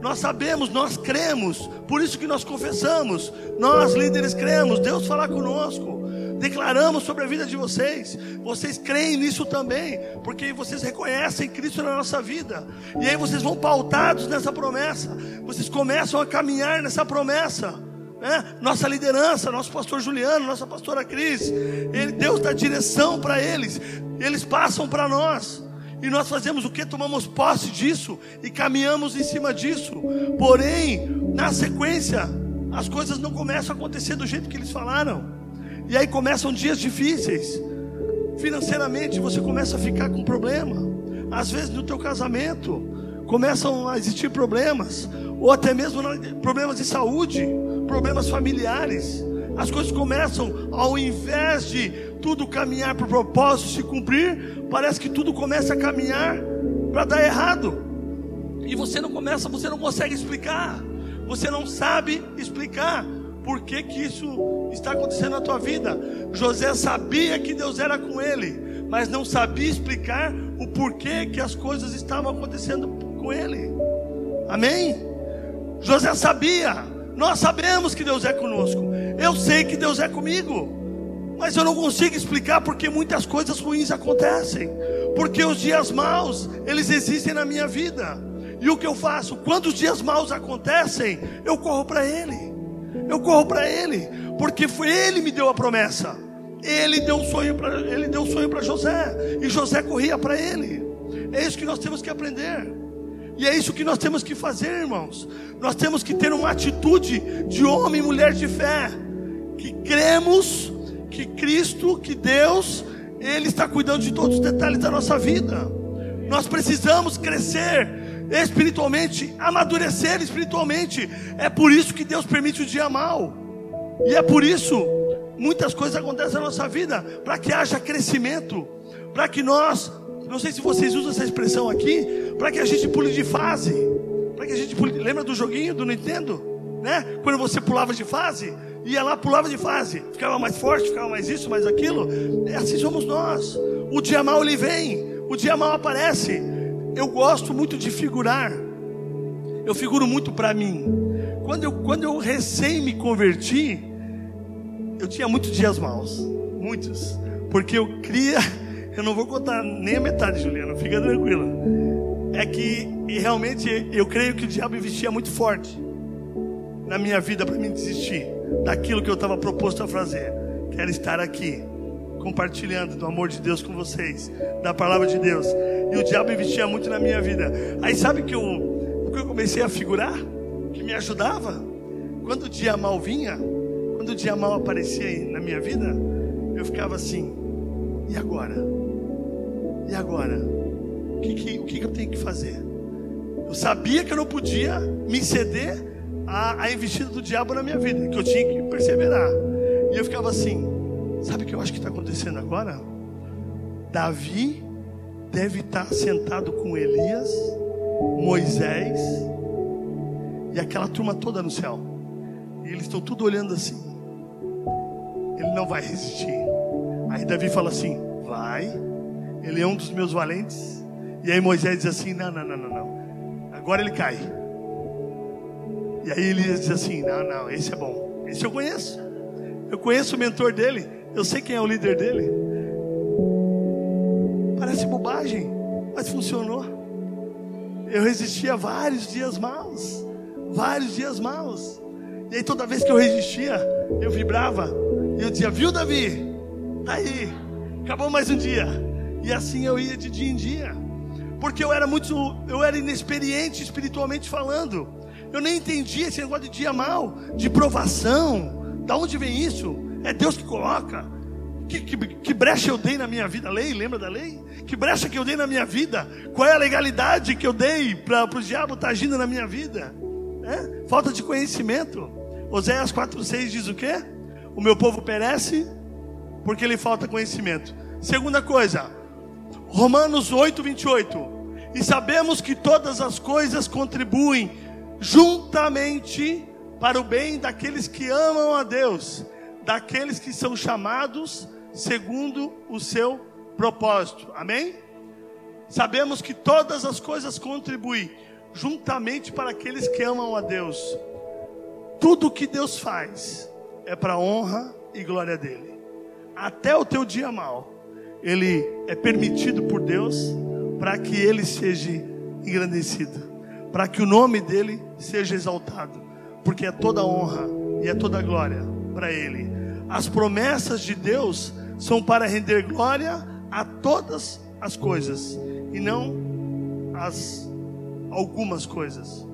B: Nós sabemos, nós cremos, por isso que nós confessamos. Nós líderes cremos, Deus fala conosco. Declaramos sobre a vida de vocês. Vocês creem nisso também, porque vocês reconhecem Cristo na nossa vida. E aí vocês vão pautados nessa promessa. Vocês começam a caminhar nessa promessa. Né? Nossa liderança, nosso pastor Juliano, nossa pastora Cris, ele, Deus dá direção para eles. Eles passam para nós. E nós fazemos o que? Tomamos posse disso e caminhamos em cima disso. Porém, na sequência, as coisas não começam a acontecer do jeito que eles falaram. E aí começam dias difíceis. Financeiramente você começa a ficar com problema. Às vezes no teu casamento começam a existir problemas, ou até mesmo problemas de saúde, problemas familiares. As coisas começam, ao invés de tudo caminhar para o propósito se cumprir, parece que tudo começa a caminhar para dar errado. E você não começa, você não consegue explicar. Você não sabe explicar por que, que isso está acontecendo na tua vida. José sabia que Deus era com ele, mas não sabia explicar o porquê que as coisas estavam acontecendo com ele. Amém? José sabia, nós sabemos que Deus é conosco. Eu sei que Deus é comigo, mas eu não consigo explicar porque muitas coisas ruins acontecem, porque os dias maus, eles existem na minha vida. E o que eu faço? Quando os dias maus acontecem, eu corro para Ele. Eu corro para Ele, porque foi Ele que me deu a promessa. Ele deu um sonho para ele deu um sonho para José e José corria para ele. É isso que nós temos que aprender. E é isso que nós temos que fazer, irmãos. Nós temos que ter uma atitude de homem e mulher de fé, que cremos que Cristo, que Deus, Ele está cuidando de todos os detalhes da nossa vida. Nós precisamos crescer espiritualmente, amadurecer espiritualmente. É por isso que Deus permite o dia mal. E é por isso muitas coisas acontecem na nossa vida para que haja crescimento, para que nós, não sei se vocês usam essa expressão aqui, para que a gente pule de fase, para que a gente pule, lembra do joguinho do Nintendo, né? Quando você pulava de fase, ia lá pulava de fase, ficava mais forte, ficava mais isso, mais aquilo. É assim somos nós. O dia mal ele vem, o dia mal aparece eu gosto muito de figurar. Eu figuro muito para mim. Quando eu, quando eu recém me converti, eu tinha muitos dias maus, muitos, porque eu cria, eu não vou contar nem a metade, Juliana, fica tranquila. É que realmente eu creio que o diabo investia muito forte na minha vida para me desistir daquilo que eu estava proposto a fazer, que era estar aqui compartilhando do amor de Deus com vocês, da palavra de Deus. E o diabo investia muito na minha vida. Aí sabe que eu, que eu comecei a figurar? Que me ajudava? Quando o dia mal vinha, quando o dia mal aparecia na minha vida, eu ficava assim: e agora? E agora? O que, que, o que eu tenho que fazer? Eu sabia que eu não podia me ceder à, à investida do diabo na minha vida, que eu tinha que perseverar. E eu ficava assim: Sabe o que eu acho que está acontecendo agora? Davi deve estar tá sentado com Elias, Moisés e aquela turma toda no céu. E eles estão tudo olhando assim. Ele não vai resistir. Aí Davi fala assim: Vai. Ele é um dos meus valentes. E aí Moisés diz assim: Não, não, não, não, não. Agora ele cai. E aí Elias diz assim: Não, não, esse é bom. Esse eu conheço. Eu conheço o mentor dele. Eu sei quem é o líder dele. Parece bobagem, mas funcionou. Eu resisti a vários dias maus. Vários dias maus. E aí toda vez que eu resistia, eu vibrava. E eu dizia, viu Davi? Tá aí. Acabou mais um dia. E assim eu ia de dia em dia. Porque eu era muito, eu era inexperiente espiritualmente falando. Eu nem entendia esse negócio de dia mal, de provação. Da onde vem isso? É Deus que coloca. Que, que, que, brecha eu dei na minha vida? Lei, lembra da lei? Que brecha que eu dei na minha vida? Qual é a legalidade que eu dei para o diabo estar tá agindo na minha vida? É? Falta de conhecimento. Oséias 4,6 diz o quê? O meu povo perece porque lhe falta conhecimento. Segunda coisa, Romanos 8, 28. E sabemos que todas as coisas contribuem juntamente para o bem daqueles que amam a Deus, daqueles que são chamados segundo o seu propósito. Amém? Sabemos que todas as coisas contribuem juntamente para aqueles que amam a Deus. Tudo que Deus faz é para honra e glória dele. Até o teu dia mal, ele é permitido por Deus para que ele seja engrandecido, para que o nome dele seja exaltado, porque é toda honra e é toda glória para ele. As promessas de Deus são para render glória a todas as coisas e não as algumas coisas.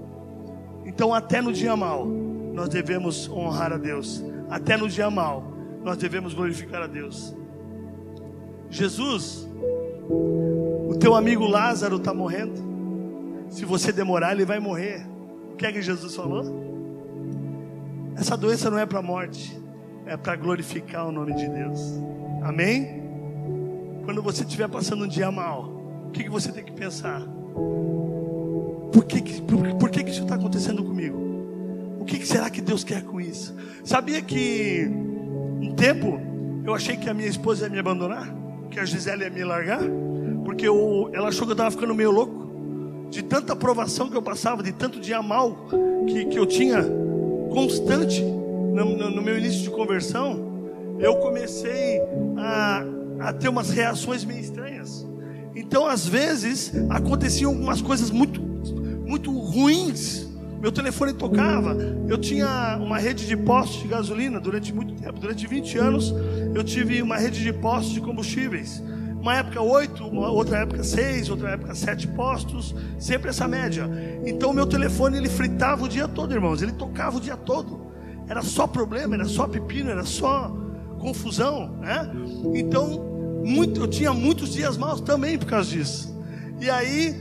B: Então, até no dia mal, nós devemos honrar a Deus. Até no dia mal, nós devemos glorificar a Deus. Jesus, o teu amigo Lázaro está morrendo. Se você demorar, ele vai morrer. O que é que Jesus falou? Essa doença não é para a morte, é para glorificar o nome de Deus. Amém? Quando você estiver passando um dia mal, o que, que você tem que pensar? Por que, que, por, por que, que isso está acontecendo comigo? O que, que será que Deus quer com isso? Sabia que um tempo eu achei que a minha esposa ia me abandonar? que a Gisele ia me largar, porque eu, ela achou que eu estava ficando meio louco, de tanta aprovação que eu passava, de tanto dia mal que, que eu tinha constante no, no, no meu início de conversão, eu comecei a, a ter umas reações meio estranhas. Então, às vezes, aconteciam algumas coisas muito, muito ruins. Meu telefone tocava. Eu tinha uma rede de postos de gasolina durante muito tempo. Durante 20 anos, eu tive uma rede de postos de combustíveis. Uma época oito, outra época seis, outra época sete postos, sempre essa média. Então meu telefone ele fritava o dia todo, irmãos. Ele tocava o dia todo. Era só problema, era só pepino, era só confusão, né? Então muito, eu tinha muitos dias maus também por causa disso. E aí,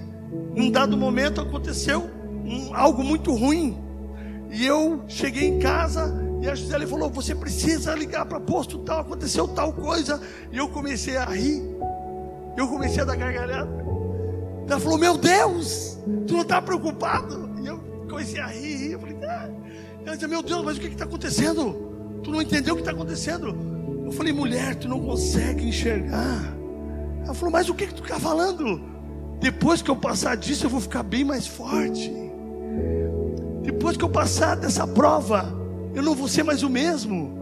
B: num dado momento aconteceu um, algo muito ruim. E eu cheguei em casa e a Gisele falou: Você precisa ligar para posto tal, aconteceu tal coisa. E eu comecei a rir. Eu comecei a dar gargalhada. Ela falou: Meu Deus, tu não está preocupado? E eu comecei a rir. rir. Eu falei: ah. Ela disse: Meu Deus, mas o que está acontecendo? Tu não entendeu o que está acontecendo? Eu falei: Mulher, tu não consegue enxergar. Ela falou: Mas o que, que tu está falando? Depois que eu passar disso, eu vou ficar bem mais forte. Depois que eu passar dessa prova, eu não vou ser mais o mesmo,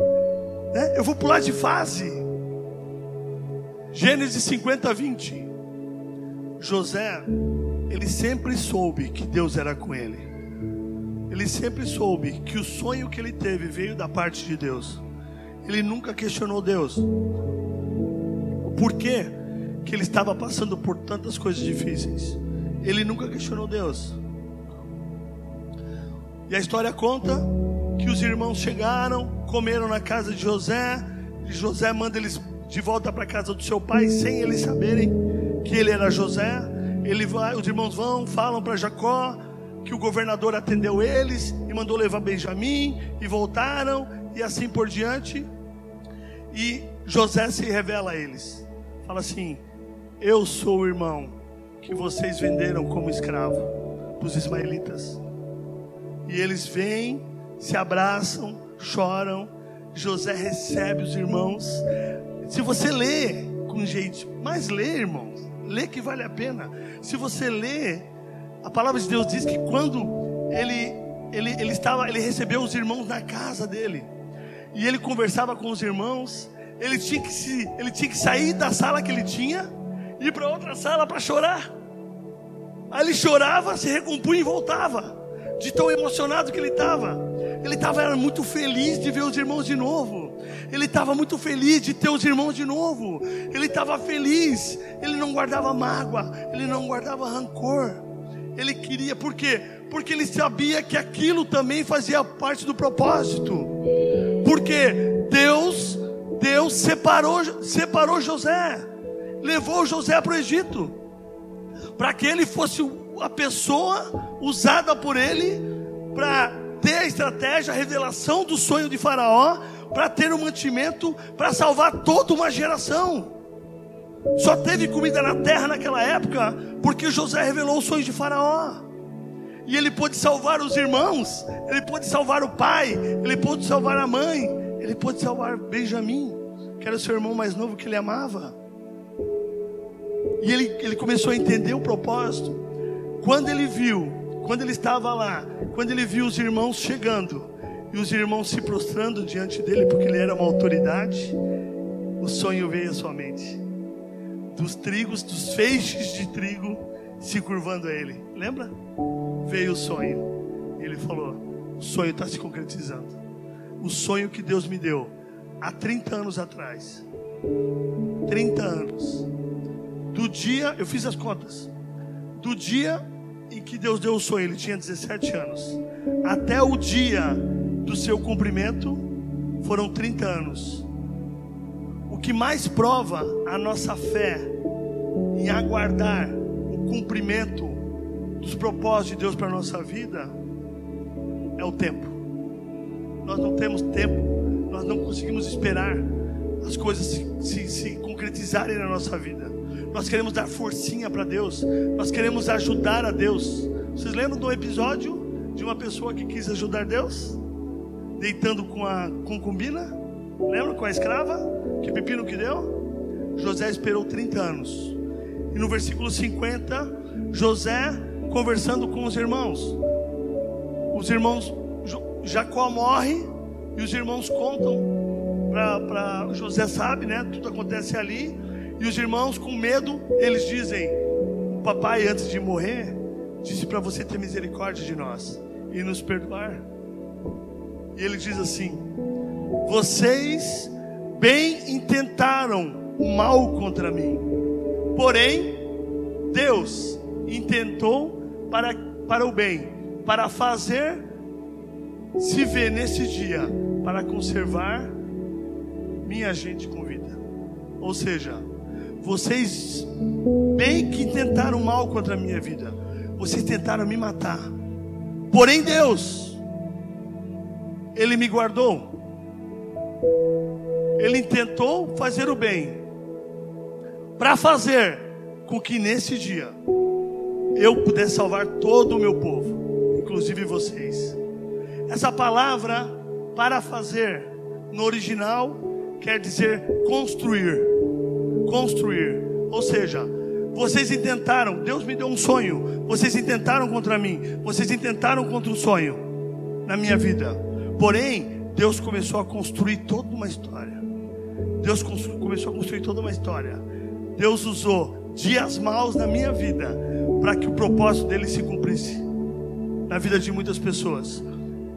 B: né? eu vou pular de fase. Gênesis 50, 20. José, ele sempre soube que Deus era com ele. Ele sempre soube que o sonho que ele teve veio da parte de Deus. Ele nunca questionou Deus. Por quê? Que ele estava passando por tantas coisas difíceis. Ele nunca questionou Deus. E a história conta que os irmãos chegaram, comeram na casa de José, e José manda eles de volta para a casa do seu pai, sem eles saberem que ele era José. Ele vai, os irmãos vão, falam para Jacó que o governador atendeu eles e mandou levar Benjamim e voltaram e assim por diante. E José se revela a eles. Fala assim: Eu sou o irmão que vocês venderam como escravo para os ismaelitas. E eles vêm se abraçam, choram. José recebe os irmãos. Se você lê com jeito, mas lê, irmãos, lê que vale a pena. Se você lê, a palavra de Deus diz que quando ele ele, ele estava, ele recebeu os irmãos na casa dele e ele conversava com os irmãos. Ele tinha que se, ele tinha que sair da sala que ele tinha e ir para outra sala para chorar. Aí ele chorava, se recompunha e voltava, de tão emocionado que ele estava. Ele estava muito feliz de ver os irmãos de novo. Ele estava muito feliz de ter os irmãos de novo. Ele estava feliz. Ele não guardava mágoa. Ele não guardava rancor. Ele queria, por quê? Porque ele sabia que aquilo também fazia parte do propósito. Porque Deus, Deus separou, separou José, levou José para o Egito, para que ele fosse a pessoa usada por ele para ter a estratégia, a revelação do sonho de Faraó, para ter o um mantimento, para salvar toda uma geração. só teve comida na terra naquela época porque José revelou os sonhos de Faraó. E ele pôde salvar os irmãos, ele pôde salvar o pai, ele pôde salvar a mãe, ele pôde salvar Benjamim, que era o seu irmão mais novo que ele amava. E ele, ele começou a entender o propósito. Quando ele viu, quando ele estava lá, quando ele viu os irmãos chegando, e os irmãos se prostrando diante dele, porque ele era uma autoridade, o sonho veio à sua mente. Dos trigos, dos feixes de trigo se curvando a ele. Lembra? Veio o sonho. Ele falou: O sonho está se concretizando. O sonho que Deus me deu há 30 anos atrás. 30 anos. Do dia, eu fiz as contas. Do dia em que Deus deu o sonho, ele tinha 17 anos. Até o dia do seu cumprimento foram 30 anos. O que mais prova a nossa fé em aguardar o cumprimento dos propósitos de Deus para a nossa vida é o tempo. Nós não temos tempo, nós não conseguimos esperar as coisas se, se, se concretizarem na nossa vida. Nós queremos dar forcinha para Deus, nós queremos ajudar a Deus. Vocês lembram do episódio de uma pessoa que quis ajudar Deus? Deitando com a concubina, lembra com a escrava? Que pepino que deu? José esperou 30 anos. E no versículo 50, José conversando com os irmãos. Os irmãos, Jacó morre e os irmãos contam para José sabe, né? Tudo acontece ali. E os irmãos com medo, eles dizem: "O papai antes de morrer disse para você ter misericórdia de nós e nos perdoar". E ele diz assim: Vocês bem intentaram o mal contra mim, porém, Deus intentou para, para o bem, para fazer se ver nesse dia, para conservar minha gente com vida. Ou seja, vocês bem que tentaram mal contra a minha vida, vocês tentaram me matar, porém Deus ele me guardou. Ele intentou fazer o bem, para fazer com que nesse dia eu pudesse salvar todo o meu povo, inclusive vocês. Essa palavra para fazer no original quer dizer construir. Construir. Ou seja, vocês intentaram, Deus me deu um sonho, vocês intentaram contra mim, vocês intentaram contra o sonho na minha vida. Porém, Deus começou a construir toda uma história. Deus começou a construir toda uma história. Deus usou dias maus na minha vida para que o propósito dele se cumprisse na vida de muitas pessoas.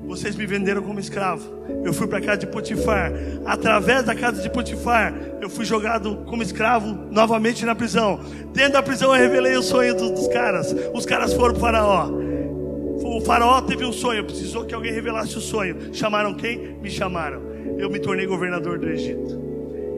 B: Vocês me venderam como escravo. Eu fui para a casa de Potifar. Através da casa de Potifar, eu fui jogado como escravo novamente na prisão. Dentro da prisão, eu revelei o sonho dos, dos caras. Os caras foram para o Faraó o faraó teve um sonho, precisou que alguém revelasse o sonho. Chamaram quem? Me chamaram. Eu me tornei governador do Egito.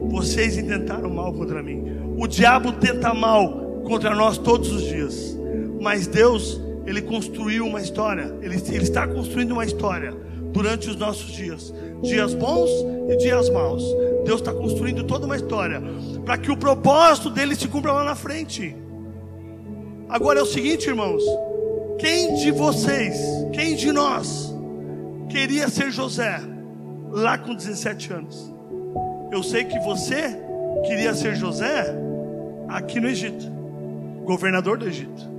B: Vocês intentaram mal contra mim. O diabo tenta mal contra nós todos os dias. Mas Deus, Ele construiu uma história. Ele, ele está construindo uma história durante os nossos dias. Dias bons e dias maus. Deus está construindo toda uma história. Para que o propósito dele se cumpra lá na frente. Agora é o seguinte, irmãos. Quem de vocês, quem de nós, queria ser José lá com 17 anos? Eu sei que você queria ser José aqui no Egito, governador do Egito.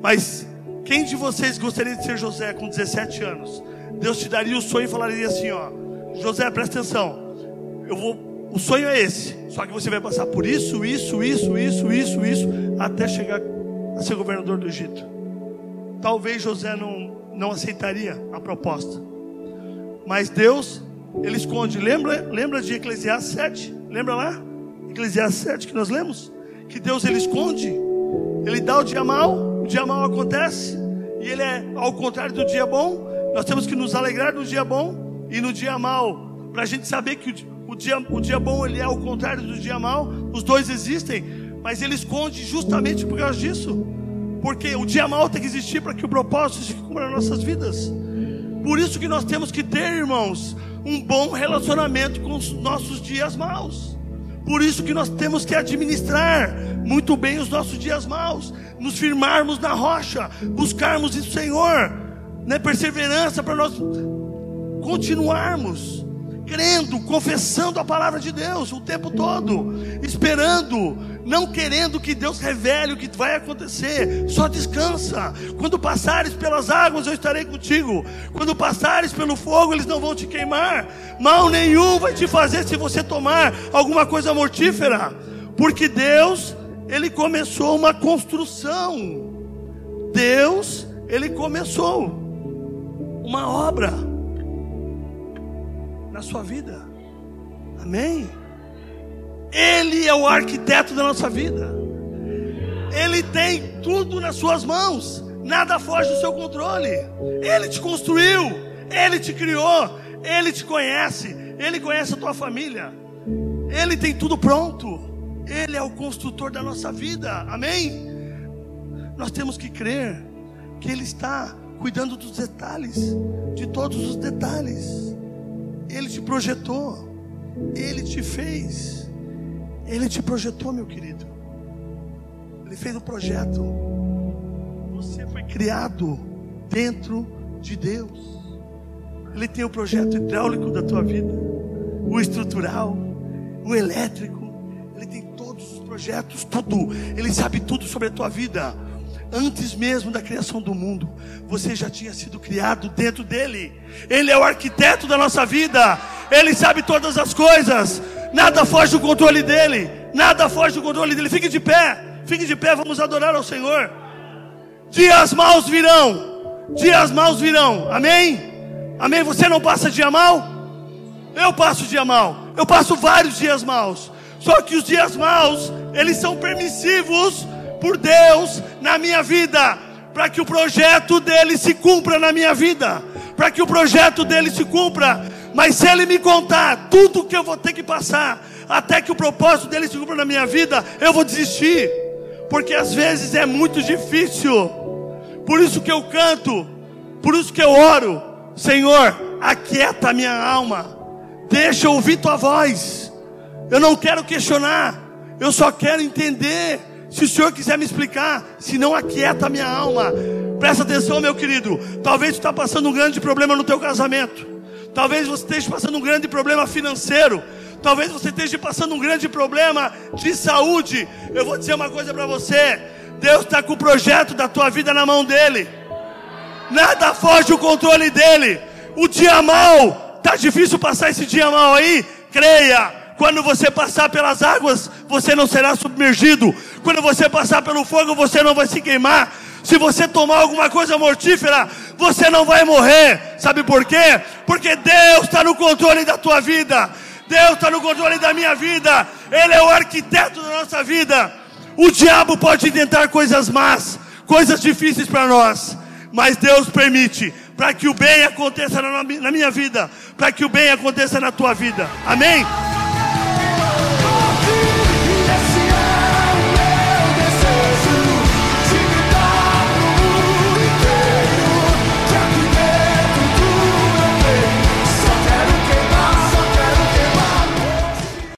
B: Mas quem de vocês gostaria de ser José com 17 anos? Deus te daria o sonho e falaria assim: ó, José, presta atenção. Eu vou, o sonho é esse. Só que você vai passar por isso, isso, isso, isso, isso, isso, até chegar a ser governador do Egito talvez José não, não aceitaria a proposta. Mas Deus, ele esconde. Lembra, lembra de Eclesiastes 7? Lembra lá? Eclesiastes 7 que nós lemos? Que Deus ele esconde. Ele dá o dia mal, o dia mal acontece. E ele é ao contrário do dia bom. Nós temos que nos alegrar no dia bom e no dia mal. Para a gente saber que o, o, dia, o dia bom ele é ao contrário do dia mal. Os dois existem. Mas ele esconde justamente por causa disso. Porque o dia mal tem que existir para que o propósito se cumpra nas nossas vidas. Por isso que nós temos que ter, irmãos, um bom relacionamento com os nossos dias maus. Por isso que nós temos que administrar muito bem os nossos dias maus, nos firmarmos na rocha, buscarmos o Senhor, né, perseverança para nós continuarmos crendo, confessando a palavra de Deus o tempo todo, esperando, não querendo que Deus revele o que vai acontecer. Só descansa. Quando passares pelas águas, eu estarei contigo. Quando passares pelo fogo, eles não vão te queimar. Mal nenhum vai te fazer se você tomar alguma coisa mortífera, porque Deus, ele começou uma construção. Deus, ele começou uma obra na sua vida. Amém? Ele é o arquiteto da nossa vida. Ele tem tudo nas suas mãos. Nada foge do seu controle. Ele te construiu, ele te criou, ele te conhece, ele conhece a tua família. Ele tem tudo pronto. Ele é o construtor da nossa vida. Amém? Nós temos que crer que ele está cuidando dos detalhes, de todos os detalhes. Ele te projetou, Ele te fez, Ele te projetou, meu querido. Ele fez um projeto. Você foi criado dentro de Deus. Ele tem o projeto hidráulico da tua vida, o estrutural, o elétrico. Ele tem todos os projetos, tudo. Ele sabe tudo sobre a tua vida. Antes mesmo da criação do mundo, você já tinha sido criado dentro dele. Ele é o arquiteto da nossa vida. Ele sabe todas as coisas. Nada foge do controle dele. Nada foge do controle dele. Fique de pé. Fique de pé. Vamos adorar ao Senhor. Dias maus virão. Dias maus virão. Amém? Amém? Você não passa dia mal? Eu passo dia mal. Eu passo vários dias maus. Só que os dias maus, eles são permissivos por Deus na minha vida, para que o projeto dele se cumpra na minha vida, para que o projeto dele se cumpra. Mas se ele me contar tudo que eu vou ter que passar, até que o propósito dele se cumpra na minha vida, eu vou desistir, porque às vezes é muito difícil. Por isso que eu canto, por isso que eu oro, Senhor, aquieta a minha alma, deixa eu ouvir tua voz. Eu não quero questionar, eu só quero entender se o Senhor quiser me explicar, se não aquieta a minha alma, presta atenção, meu querido. Talvez você está passando um grande problema no teu casamento. Talvez você esteja passando um grande problema financeiro. Talvez você esteja passando um grande problema de saúde. Eu vou dizer uma coisa para você: Deus está com o projeto da tua vida na mão dele. Nada foge do controle dele. O dia mal, tá difícil passar esse dia mal aí? Creia, quando você passar pelas águas, você não será submergido. Quando você passar pelo fogo, você não vai se queimar. Se você tomar alguma coisa mortífera, você não vai morrer. Sabe por quê? Porque Deus está no controle da tua vida. Deus está no controle da minha vida. Ele é o arquiteto da nossa vida. O diabo pode tentar coisas más, coisas difíceis para nós, mas Deus permite para que o bem aconteça na minha vida, para que o bem aconteça na tua vida. Amém?